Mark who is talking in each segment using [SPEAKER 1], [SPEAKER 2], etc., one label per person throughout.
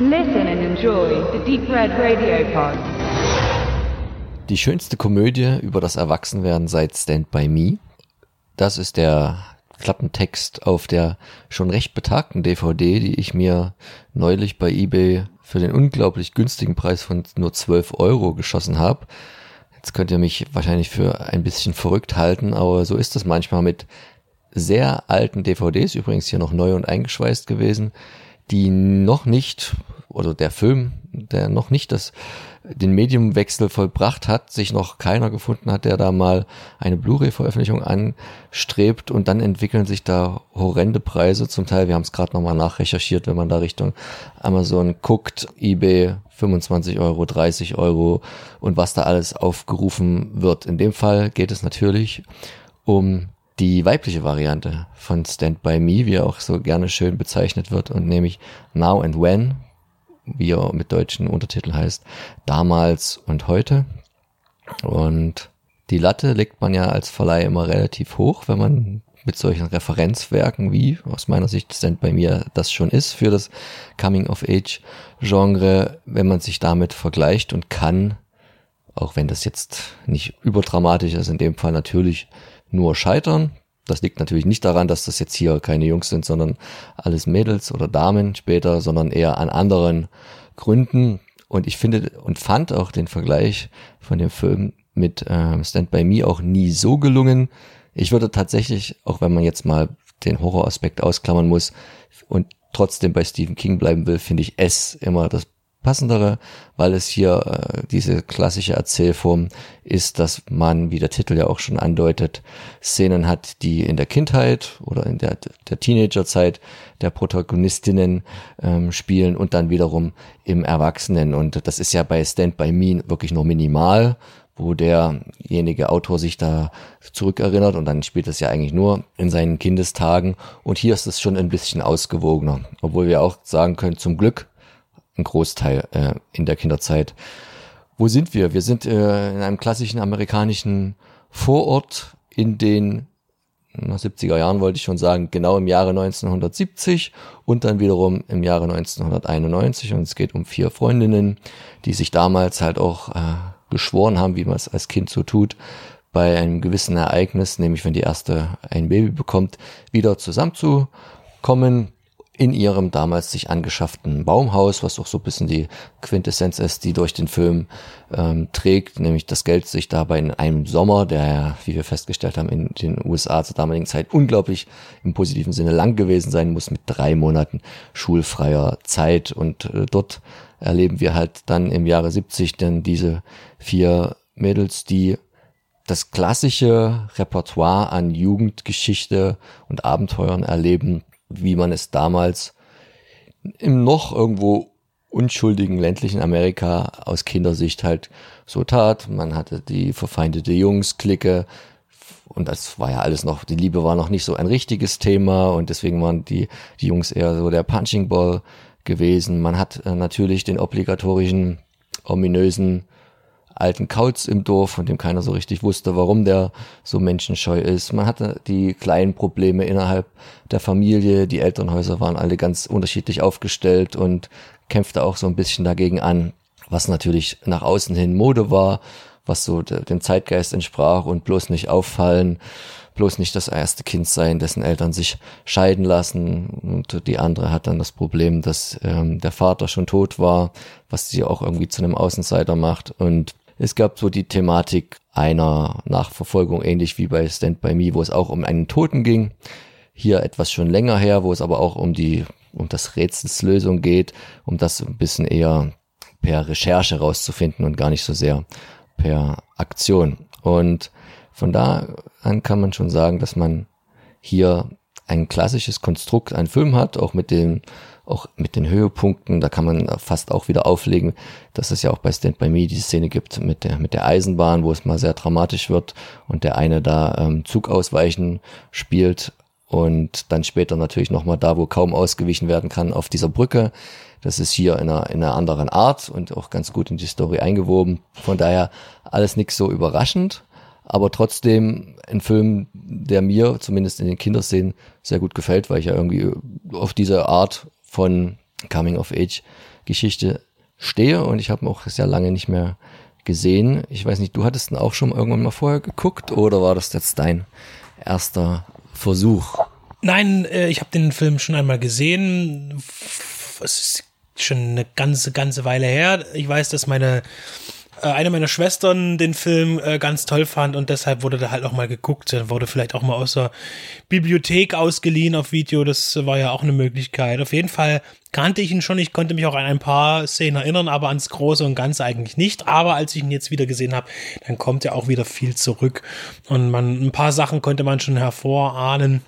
[SPEAKER 1] Listen and enjoy the Deep Red Radio Pod.
[SPEAKER 2] Die schönste Komödie über das Erwachsenwerden seit Stand By Me. Das ist der Klappentext auf der schon recht betagten DVD, die ich mir neulich bei eBay für den unglaublich günstigen Preis von nur 12 Euro geschossen habe. Jetzt könnt ihr mich wahrscheinlich für ein bisschen verrückt halten, aber so ist es manchmal mit sehr alten DVDs, übrigens hier noch neu und eingeschweißt gewesen, die noch nicht, oder der Film, der noch nicht das, den Mediumwechsel vollbracht hat, sich noch keiner gefunden hat, der da mal eine Blu-ray-Veröffentlichung anstrebt und dann entwickeln sich da horrende Preise zum Teil. Wir haben es gerade nochmal nachrecherchiert, wenn man da Richtung Amazon guckt, eBay 25 Euro, 30 Euro und was da alles aufgerufen wird. In dem Fall geht es natürlich um die weibliche Variante von Stand By Me, wie er auch so gerne schön bezeichnet wird, und nämlich Now and When, wie er mit deutschen Untertiteln heißt, damals und heute. Und die Latte legt man ja als Verleih immer relativ hoch, wenn man mit solchen Referenzwerken wie aus meiner Sicht Stand bei mir das schon ist für das Coming of Age Genre, wenn man sich damit vergleicht und kann, auch wenn das jetzt nicht überdramatisch ist, in dem Fall natürlich nur scheitern. Das liegt natürlich nicht daran, dass das jetzt hier keine Jungs sind, sondern alles Mädels oder Damen später, sondern eher an anderen Gründen. Und ich finde und fand auch den Vergleich von dem Film mit ähm, Stand By Me auch nie so gelungen. Ich würde tatsächlich, auch wenn man jetzt mal den Horroraspekt ausklammern muss und trotzdem bei Stephen King bleiben will, finde ich es immer das passendere, weil es hier äh, diese klassische Erzählform ist, dass man, wie der Titel ja auch schon andeutet, Szenen hat, die in der Kindheit oder in der, der Teenagerzeit der Protagonistinnen ähm, spielen und dann wiederum im Erwachsenen. Und das ist ja bei Stand By Me wirklich nur minimal wo derjenige Autor sich da zurückerinnert und dann spielt es ja eigentlich nur in seinen Kindestagen und hier ist es schon ein bisschen ausgewogener, obwohl wir auch sagen können, zum Glück ein Großteil äh, in der Kinderzeit. Wo sind wir? Wir sind äh, in einem klassischen amerikanischen Vorort in den na, 70er Jahren wollte ich schon sagen, genau im Jahre 1970 und dann wiederum im Jahre 1991 und es geht um vier Freundinnen, die sich damals halt auch äh, geschworen haben, wie man es als Kind so tut, bei einem gewissen Ereignis, nämlich wenn die erste ein Baby bekommt, wieder zusammenzukommen in ihrem damals sich angeschafften Baumhaus, was auch so ein bisschen die Quintessenz ist, die durch den Film ähm, trägt, nämlich das Geld sich dabei in einem Sommer, der, wie wir festgestellt haben, in den USA zur damaligen Zeit unglaublich im positiven Sinne lang gewesen sein muss, mit drei Monaten schulfreier Zeit. Und äh, dort erleben wir halt dann im Jahre 70 dann diese vier Mädels, die das klassische Repertoire an Jugendgeschichte und Abenteuern erleben, wie man es damals im noch irgendwo unschuldigen ländlichen Amerika aus Kindersicht halt so tat. Man hatte die verfeindete Jungs-Clique und das war ja alles noch, die Liebe war noch nicht so ein richtiges Thema und deswegen waren die, die Jungs eher so der Punching Ball gewesen. Man hat äh, natürlich den obligatorischen, ominösen alten Kauz im Dorf, von dem keiner so richtig wusste, warum der so menschenscheu ist. Man hatte die kleinen Probleme innerhalb der Familie. Die Elternhäuser waren alle ganz unterschiedlich aufgestellt und kämpfte auch so ein bisschen dagegen an, was natürlich nach außen hin Mode war, was so dem Zeitgeist entsprach und bloß nicht auffallen, bloß nicht das erste Kind sein, dessen Eltern sich scheiden lassen. Und die andere hat dann das Problem, dass ähm, der Vater schon tot war, was sie auch irgendwie zu einem Außenseiter macht. Und es gab so die Thematik einer Nachverfolgung, ähnlich wie bei Stand By Me, wo es auch um einen Toten ging. Hier etwas schon länger her, wo es aber auch um die, um das Rätselslösung geht, um das ein bisschen eher per Recherche rauszufinden und gar nicht so sehr per Aktion. Und von da an kann man schon sagen, dass man hier ein klassisches Konstrukt, ein Film hat, auch mit dem auch mit den Höhepunkten, da kann man fast auch wieder auflegen, dass es ja auch bei Stand By Me die Szene gibt mit der, mit der Eisenbahn, wo es mal sehr dramatisch wird und der eine da ähm, Zug ausweichen spielt und dann später natürlich nochmal da, wo kaum ausgewichen werden kann, auf dieser Brücke. Das ist hier in einer, in einer anderen Art und auch ganz gut in die Story eingewoben. Von daher alles nichts so überraschend, aber trotzdem ein Film, der mir zumindest in den Kinderszenen sehr gut gefällt, weil ich ja irgendwie auf diese Art von Coming of Age Geschichte stehe und ich habe ihn auch sehr lange nicht mehr gesehen. Ich weiß nicht, du hattest ihn auch schon irgendwann mal vorher geguckt oder war das jetzt dein erster Versuch?
[SPEAKER 3] Nein, äh, ich habe den Film schon einmal gesehen. Es ist schon eine ganze, ganze Weile her. Ich weiß, dass meine eine meiner Schwestern den Film äh, ganz toll fand und deshalb wurde da halt auch mal geguckt. Der wurde vielleicht auch mal aus der Bibliothek ausgeliehen auf Video. Das war ja auch eine Möglichkeit. Auf jeden Fall kannte ich ihn schon. Ich konnte mich auch an ein paar Szenen erinnern, aber ans Große und Ganze eigentlich nicht. Aber als ich ihn jetzt wieder gesehen habe, dann kommt ja auch wieder viel zurück. Und man, ein paar Sachen konnte man schon hervorahnen.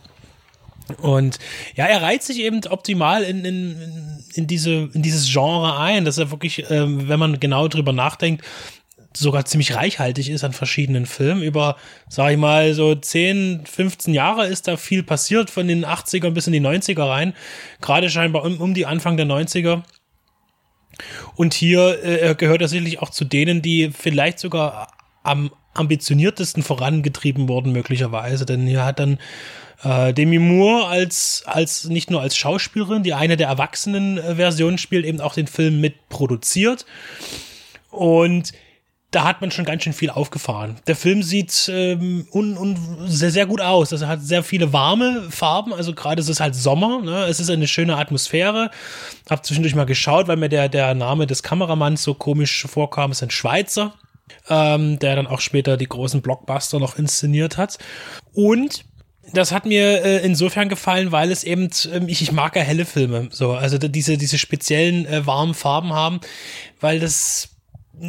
[SPEAKER 3] Und ja, er reiht sich eben optimal in, in, in, diese, in dieses Genre ein, dass er wirklich, ähm, wenn man genau drüber nachdenkt, sogar ziemlich reichhaltig ist an verschiedenen Filmen. Über, sag ich mal, so 10, 15 Jahre ist da viel passiert von den 80ern bis in die 90er rein. Gerade scheinbar um, um die Anfang der 90er. Und hier äh, gehört er sicherlich auch zu denen, die vielleicht sogar am ambitioniertesten vorangetrieben wurden, möglicherweise. Denn hier hat dann äh, Demi Moore als, als nicht nur als Schauspielerin, die eine der erwachsenen äh, Versionen spielt, eben auch den Film mitproduziert. Und da hat man schon ganz schön viel aufgefahren. Der Film sieht ähm, un, un, sehr, sehr gut aus. Also hat sehr viele warme Farben. Also gerade ist es halt Sommer. Ne? Es ist eine schöne Atmosphäre. Hab zwischendurch mal geschaut, weil mir der, der Name des Kameramanns so komisch vorkam. Es ist ein Schweizer, ähm, der dann auch später die großen Blockbuster noch inszeniert hat. Und das hat mir äh, insofern gefallen, weil es eben, äh, ich, ich mag ja helle Filme, so, also diese, diese speziellen äh, warmen Farben haben, weil das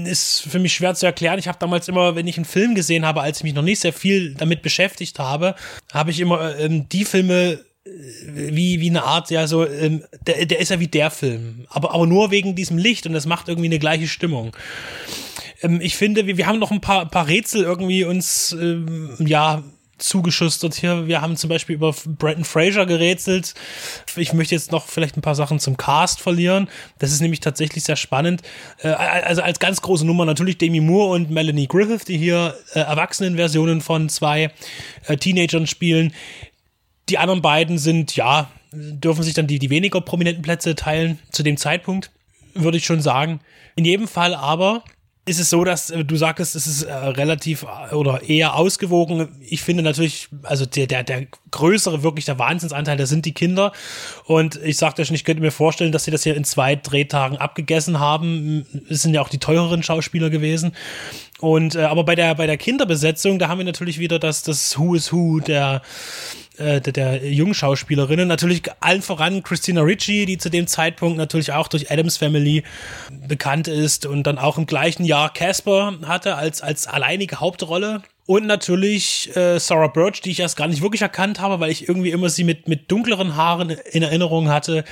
[SPEAKER 3] ist für mich schwer zu erklären. Ich habe damals immer, wenn ich einen Film gesehen habe, als ich mich noch nicht sehr viel damit beschäftigt habe, habe ich immer ähm, die Filme äh, wie, wie eine Art, ja, so, ähm, der, der ist ja wie der Film. Aber, aber nur wegen diesem Licht und das macht irgendwie eine gleiche Stimmung. Ähm, ich finde, wir, wir haben noch ein paar, paar Rätsel irgendwie uns, ähm, ja, zugeschustert hier. Wir haben zum Beispiel über Brandon Fraser gerätselt. Ich möchte jetzt noch vielleicht ein paar Sachen zum Cast verlieren. Das ist nämlich tatsächlich sehr spannend. Äh, also als ganz große Nummer natürlich Demi Moore und Melanie Griffith, die hier äh, Erwachsenenversionen von zwei äh, Teenagern spielen. Die anderen beiden sind, ja, dürfen sich dann die, die weniger prominenten Plätze teilen zu dem Zeitpunkt, würde ich schon sagen. In jedem Fall aber ist es so, dass äh, du sagtest, es ist äh, relativ äh, oder eher ausgewogen. Ich finde natürlich, also der, der, der größere, wirklich der Wahnsinnsanteil, das sind die Kinder. Und ich sagte schon, ich könnte mir vorstellen, dass sie das hier in zwei Drehtagen abgegessen haben. Es sind ja auch die teureren Schauspieler gewesen. Und äh, aber bei der bei der Kinderbesetzung, da haben wir natürlich wieder das das Who is Who der äh, der, der Jungschauspielerinnen. Natürlich allen voran Christina Ricci, die zu dem Zeitpunkt natürlich auch durch Adams Family bekannt ist und dann auch im gleichen Jahr Casper hatte als, als alleinige Hauptrolle. Und natürlich äh, Sarah Birch, die ich erst gar nicht wirklich erkannt habe, weil ich irgendwie immer sie mit, mit dunkleren Haaren in Erinnerung hatte,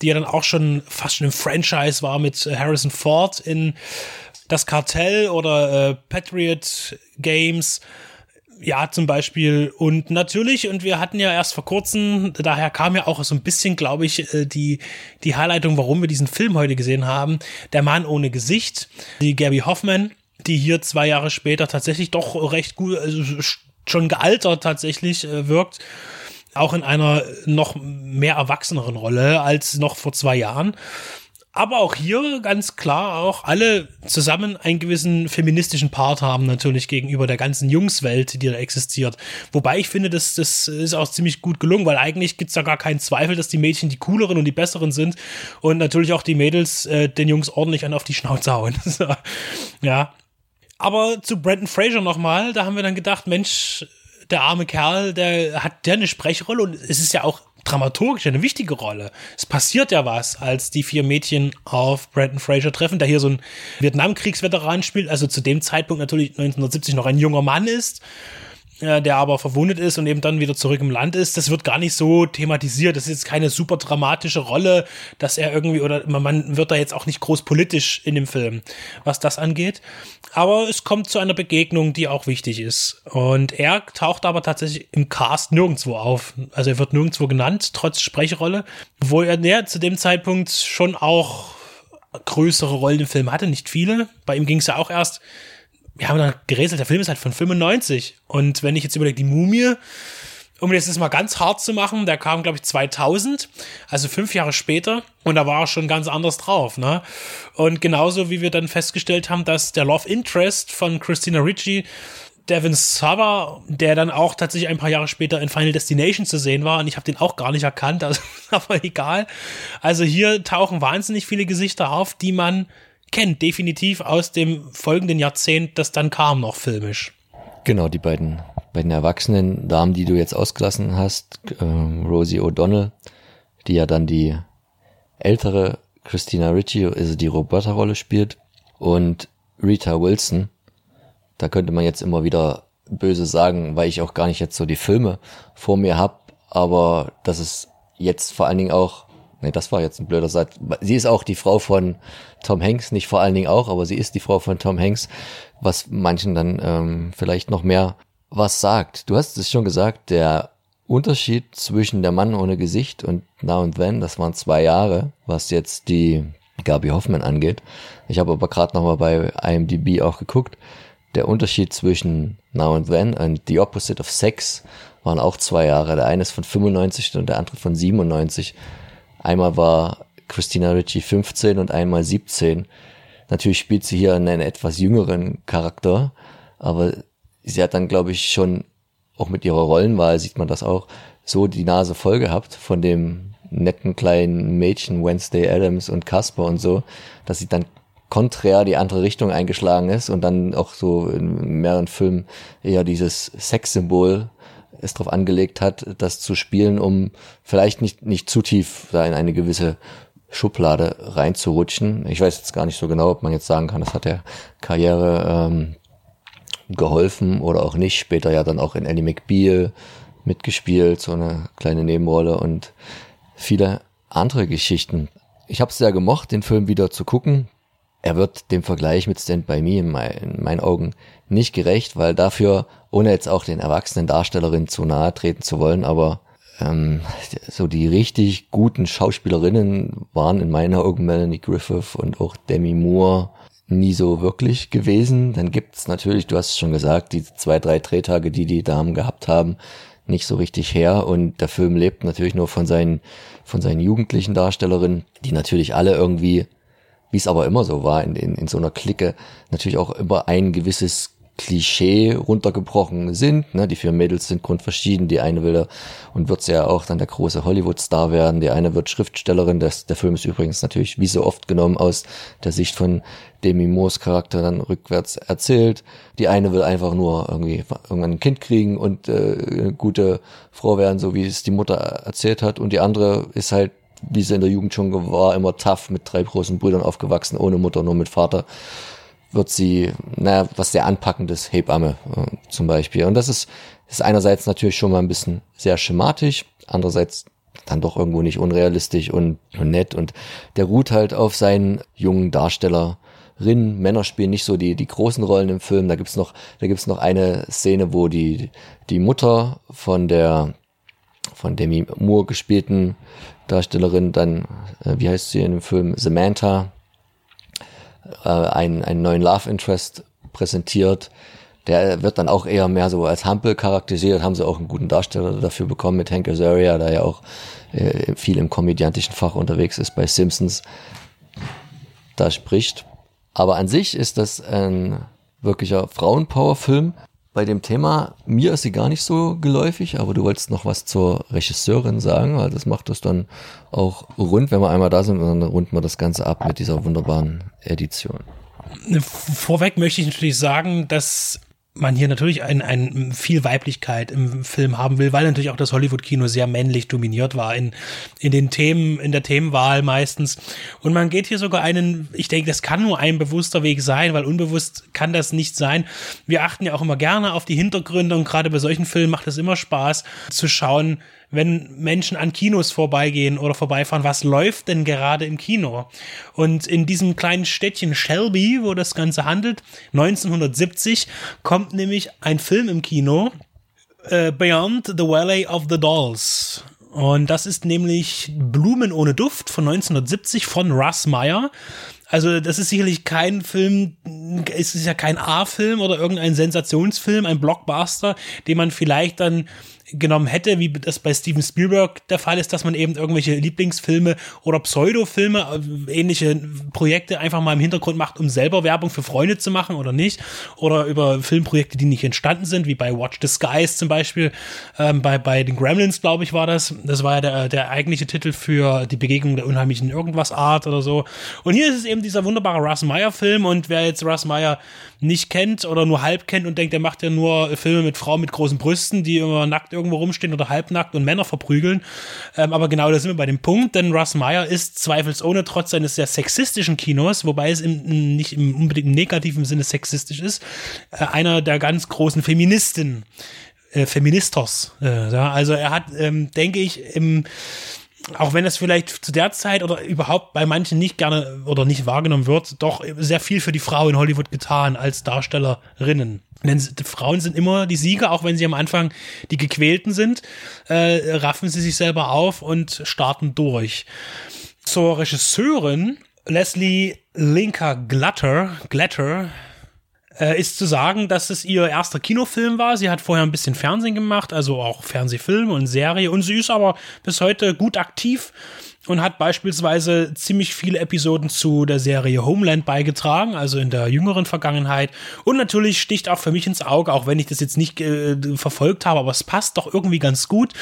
[SPEAKER 3] die ja dann auch schon fast schon im Franchise war mit Harrison Ford in Das Kartell oder äh, Patriot Games ja, zum Beispiel. Und natürlich, und wir hatten ja erst vor kurzem, daher kam ja auch so ein bisschen, glaube ich, äh, die, die Highlightung, warum wir diesen Film heute gesehen haben. Der Mann ohne Gesicht, die Gabby Hoffman, die hier zwei Jahre später tatsächlich doch recht gut, also schon gealtert tatsächlich äh, wirkt. Auch in einer noch mehr erwachseneren Rolle als noch vor zwei Jahren. Aber auch hier ganz klar auch alle zusammen einen gewissen feministischen Part haben natürlich gegenüber der ganzen Jungswelt, die da existiert. Wobei ich finde, das, das ist auch ziemlich gut gelungen, weil eigentlich gibt's da gar keinen Zweifel, dass die Mädchen die cooleren und die besseren sind und natürlich auch die Mädels äh, den Jungs ordentlich an auf die Schnauze hauen. ja. Aber zu Brandon Fraser nochmal, da haben wir dann gedacht, Mensch, der arme Kerl, der hat der eine Sprechrolle und es ist ja auch dramaturgisch eine wichtige Rolle. Es passiert ja was, als die vier Mädchen auf Brandon Fraser treffen, der hier so ein Vietnamkriegsveteran spielt, also zu dem Zeitpunkt natürlich 1970 noch ein junger Mann ist äh, der aber verwundet ist und eben dann wieder zurück im Land ist, das wird gar nicht so thematisiert. Das ist jetzt keine super dramatische Rolle, dass er irgendwie, oder man wird da jetzt auch nicht groß politisch in dem Film, was das angeht. Aber es kommt zu einer Begegnung, die auch wichtig ist. Und er taucht aber tatsächlich im Cast nirgendwo auf. Also er wird nirgendwo genannt, trotz Sprechrolle, wo er ja, zu dem Zeitpunkt schon auch größere Rollen im Film hatte, nicht viele. Bei ihm ging es ja auch erst wir haben dann gerätselt, der Film ist halt von 95. Und wenn ich jetzt überlege, die Mumie, um das jetzt mal ganz hart zu machen, der kam, glaube ich, 2000, also fünf Jahre später. Und da war er schon ganz anders drauf, ne? Und genauso wie wir dann festgestellt haben, dass der Love Interest von Christina Ricci Devin Sava, der dann auch tatsächlich ein paar Jahre später in Final Destination zu sehen war und ich habe den auch gar nicht erkannt, also, aber egal. Also hier tauchen wahnsinnig viele Gesichter auf, die man kennt, definitiv aus dem folgenden Jahrzehnt, das dann kam noch filmisch.
[SPEAKER 2] Genau, die beiden, beiden erwachsenen Damen, die du jetzt ausgelassen hast, äh, Rosie O'Donnell, die ja dann die ältere Christina Ritchie, also die Roberta-Rolle spielt, und Rita Wilson, da könnte man jetzt immer wieder böse sagen, weil ich auch gar nicht jetzt so die Filme vor mir hab, aber das ist jetzt vor allen Dingen auch, nee, das war jetzt ein blöder Satz. Sie ist auch die Frau von Tom Hanks, nicht vor allen Dingen auch, aber sie ist die Frau von Tom Hanks, was manchen dann ähm, vielleicht noch mehr was sagt. Du hast es schon gesagt, der Unterschied zwischen der Mann ohne Gesicht und Now and Then, das waren zwei Jahre, was jetzt die Gabi Hoffmann angeht. Ich habe aber gerade nochmal bei IMDb auch geguckt der Unterschied zwischen Now and Then und The Opposite of Sex waren auch zwei Jahre. Der eine ist von 95 und der andere von 97. Einmal war Christina Ritchie 15 und einmal 17. Natürlich spielt sie hier einen etwas jüngeren Charakter, aber sie hat dann, glaube ich, schon auch mit ihrer Rollenwahl sieht man das auch, so die Nase voll gehabt von dem netten kleinen Mädchen Wednesday Adams und Casper und so, dass sie dann konträr die andere Richtung eingeschlagen ist und dann auch so in mehreren Filmen eher dieses Sexsymbol es darauf angelegt hat, das zu spielen, um vielleicht nicht, nicht zu tief da in eine gewisse Schublade reinzurutschen. Ich weiß jetzt gar nicht so genau, ob man jetzt sagen kann, das hat der Karriere ähm, geholfen oder auch nicht. Später ja dann auch in Ellie McBeal mitgespielt, so eine kleine Nebenrolle und viele andere Geschichten. Ich habe es sehr gemocht, den Film wieder zu gucken er wird dem Vergleich mit Stand By Me in, mein, in, meinen Augen nicht gerecht, weil dafür, ohne jetzt auch den erwachsenen Darstellerinnen zu nahe treten zu wollen, aber ähm, so die richtig guten Schauspielerinnen waren in meinen Augen Melanie Griffith und auch Demi Moore nie so wirklich gewesen. Dann gibt's natürlich, du hast es schon gesagt, die zwei, drei Drehtage, die die Damen gehabt haben, nicht so richtig her und der Film lebt natürlich nur von seinen von seinen jugendlichen Darstellerinnen, die natürlich alle irgendwie wie es aber immer so war in, in, in so einer Clique, natürlich auch immer ein gewisses Klischee runtergebrochen sind. Ne? Die vier Mädels sind grundverschieden. Die eine will und wird ja auch dann der große Hollywood-Star werden. Die eine wird Schriftstellerin. Das, der Film ist übrigens natürlich wie so oft genommen aus der Sicht von Demi Moores Charakter dann rückwärts erzählt. Die eine will einfach nur irgendwie irgendwann ein Kind kriegen und äh, eine gute Frau werden, so wie es die Mutter erzählt hat. Und die andere ist halt wie sie in der Jugend schon war, immer tough mit drei großen Brüdern aufgewachsen, ohne Mutter, nur mit Vater, wird sie, naja, was sehr anpackendes, Hebamme äh, zum Beispiel. Und das ist, ist einerseits natürlich schon mal ein bisschen sehr schematisch, andererseits dann doch irgendwo nicht unrealistisch und, nett. Und der ruht halt auf seinen jungen Darstellerinnen. Männer spielen nicht so die, die großen Rollen im Film. Da gibt's noch, da gibt's noch eine Szene, wo die, die Mutter von der, von Demi Moore gespielten Darstellerin dann, äh, wie heißt sie in dem Film, Samantha, äh, einen, einen neuen Love Interest präsentiert. Der wird dann auch eher mehr so als Hampel charakterisiert, haben sie auch einen guten Darsteller dafür bekommen mit Hank Azaria, der ja auch äh, viel im komödiantischen Fach unterwegs ist bei Simpsons. Da spricht. Aber an sich ist das ein wirklicher Frauenpower-Film, bei dem Thema. Mir ist sie gar nicht so geläufig, aber du wolltest noch was zur Regisseurin sagen, weil das macht es dann auch rund, wenn wir einmal da sind, dann runden wir das Ganze ab mit dieser wunderbaren Edition.
[SPEAKER 3] Vorweg möchte ich natürlich sagen, dass man hier natürlich ein, ein viel Weiblichkeit im Film haben will, weil natürlich auch das Hollywood-Kino sehr männlich dominiert war in, in den Themen, in der Themenwahl meistens. Und man geht hier sogar einen, ich denke, das kann nur ein bewusster Weg sein, weil unbewusst kann das nicht sein. Wir achten ja auch immer gerne auf die Hintergründe und gerade bei solchen Filmen macht es immer Spaß zu schauen, wenn Menschen an Kinos vorbeigehen oder vorbeifahren, was läuft denn gerade im Kino? Und in diesem kleinen Städtchen Shelby, wo das Ganze handelt, 1970, kommt nämlich ein Film im Kino, äh, Beyond the Valley of the Dolls. Und das ist nämlich Blumen ohne Duft von 1970 von Russ Meyer. Also das ist sicherlich kein Film, es ist ja kein A-Film oder irgendein Sensationsfilm, ein Blockbuster, den man vielleicht dann genommen hätte, wie das bei Steven Spielberg der Fall ist, dass man eben irgendwelche Lieblingsfilme oder Pseudofilme, äh, ähnliche Projekte einfach mal im Hintergrund macht, um selber Werbung für Freunde zu machen oder nicht. Oder über Filmprojekte, die nicht entstanden sind, wie bei Watch the Skies zum Beispiel. Ähm, bei, bei den Gremlins, glaube ich, war das. Das war ja der, der eigentliche Titel für die Begegnung der unheimlichen Irgendwas-Art oder so. Und hier ist es eben dieser wunderbare Russ Meyer-Film. Und wer jetzt Russ Meyer nicht kennt oder nur halb kennt und denkt, der macht ja nur Filme mit Frauen mit großen Brüsten, die immer nackt irgendwo rumstehen oder halbnackt und Männer verprügeln. Ähm, aber genau da sind wir bei dem Punkt, denn Russ Meyer ist zweifelsohne trotz seines sehr sexistischen Kinos, wobei es im, nicht im unbedingt negativen Sinne sexistisch ist, äh, einer der ganz großen Feministen, äh, Feministos. Äh, also er hat, ähm, denke ich, im auch wenn es vielleicht zu der Zeit oder überhaupt bei manchen nicht gerne oder nicht wahrgenommen wird, doch sehr viel für die Frau in Hollywood getan als Darstellerinnen. Denn Frauen sind immer die Sieger, auch wenn sie am Anfang die Gequälten sind, äh, raffen sie sich selber auf und starten durch. Zur Regisseurin Leslie Linker Glatter, Glatter äh, ist zu sagen, dass es ihr erster Kinofilm war. Sie hat vorher ein bisschen Fernsehen gemacht, also auch Fernsehfilme und Serie. Und sie ist aber bis heute gut aktiv und hat beispielsweise ziemlich viele Episoden zu der Serie Homeland beigetragen, also in der jüngeren Vergangenheit. Und natürlich sticht auch für mich ins Auge, auch wenn ich das jetzt nicht äh, verfolgt habe, aber es passt doch irgendwie ganz gut.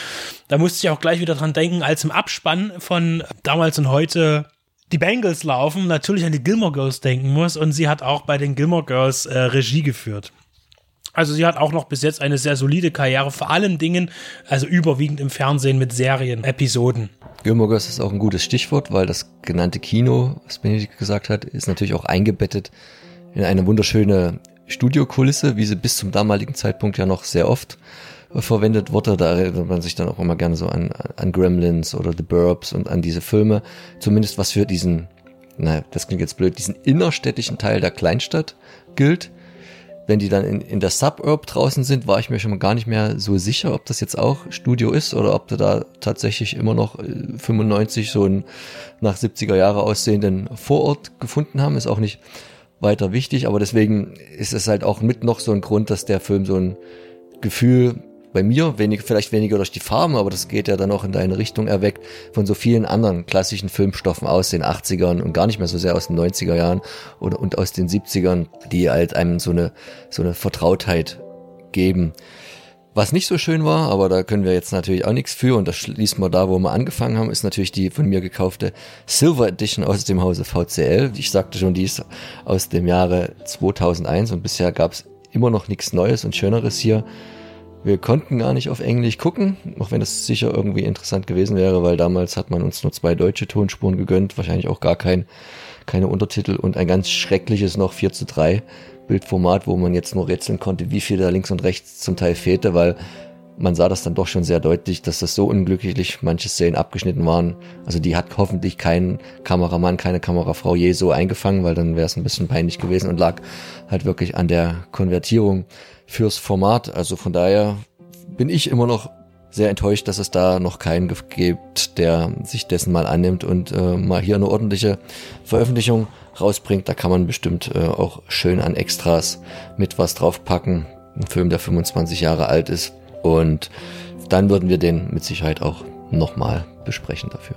[SPEAKER 3] Da musste ich auch gleich wieder dran denken, als im Abspann von damals und heute die Bengals laufen, natürlich an die Gilmore Girls denken muss und sie hat auch bei den Gilmore Girls äh, Regie geführt. Also sie hat auch noch bis jetzt eine sehr solide Karriere, vor allen Dingen, also überwiegend im Fernsehen mit Serien, Episoden.
[SPEAKER 2] Gilmore Girls ist auch ein gutes Stichwort, weil das genannte Kino, was Benedikt gesagt hat, ist natürlich auch eingebettet in eine wunderschöne Studiokulisse, wie sie bis zum damaligen Zeitpunkt ja noch sehr oft verwendet wurde. Da erinnert man sich dann auch immer gerne so an, an Gremlins oder The Burbs und an diese Filme. Zumindest was für diesen, naja, das klingt jetzt blöd, diesen innerstädtischen Teil der Kleinstadt gilt. Wenn die dann in, in der Suburb draußen sind, war ich mir schon mal gar nicht mehr so sicher, ob das jetzt auch Studio ist oder ob du da tatsächlich immer noch 95 äh, so einen nach 70er Jahre aussehenden Vorort gefunden haben. Ist auch nicht weiter wichtig, aber deswegen ist es halt auch mit noch so ein Grund, dass der Film so ein Gefühl bei mir, wenig, vielleicht weniger durch die Farben, aber das geht ja dann auch in deine Richtung erweckt, von so vielen anderen klassischen Filmstoffen aus den 80ern und gar nicht mehr so sehr aus den 90er Jahren oder, und aus den 70ern, die halt einem so eine, so eine Vertrautheit geben. Was nicht so schön war, aber da können wir jetzt natürlich auch nichts für und das schließt mal da, wo wir angefangen haben, ist natürlich die von mir gekaufte Silver Edition aus dem Hause VCL. Ich sagte schon, die ist aus dem Jahre 2001 und bisher gab es immer noch nichts Neues und Schöneres hier. Wir konnten gar nicht auf Englisch gucken, auch wenn das sicher irgendwie interessant gewesen wäre, weil damals hat man uns nur zwei deutsche Tonspuren gegönnt, wahrscheinlich auch gar kein, keine Untertitel und ein ganz schreckliches noch 4 zu 3 Bildformat, wo man jetzt nur rätseln konnte, wie viel da links und rechts zum Teil fehlte, weil man sah das dann doch schon sehr deutlich, dass das so unglücklich manche Szenen abgeschnitten waren. Also die hat hoffentlich kein Kameramann, keine Kamerafrau je so eingefangen, weil dann wäre es ein bisschen peinlich gewesen und lag halt wirklich an der Konvertierung fürs Format. Also von daher bin ich immer noch sehr enttäuscht, dass es da noch keinen gibt, der sich dessen mal annimmt und äh, mal hier eine ordentliche Veröffentlichung rausbringt. Da kann man bestimmt äh, auch schön an Extras mit was draufpacken. Ein Film, der 25 Jahre alt ist. Und dann würden wir den mit Sicherheit auch nochmal besprechen dafür.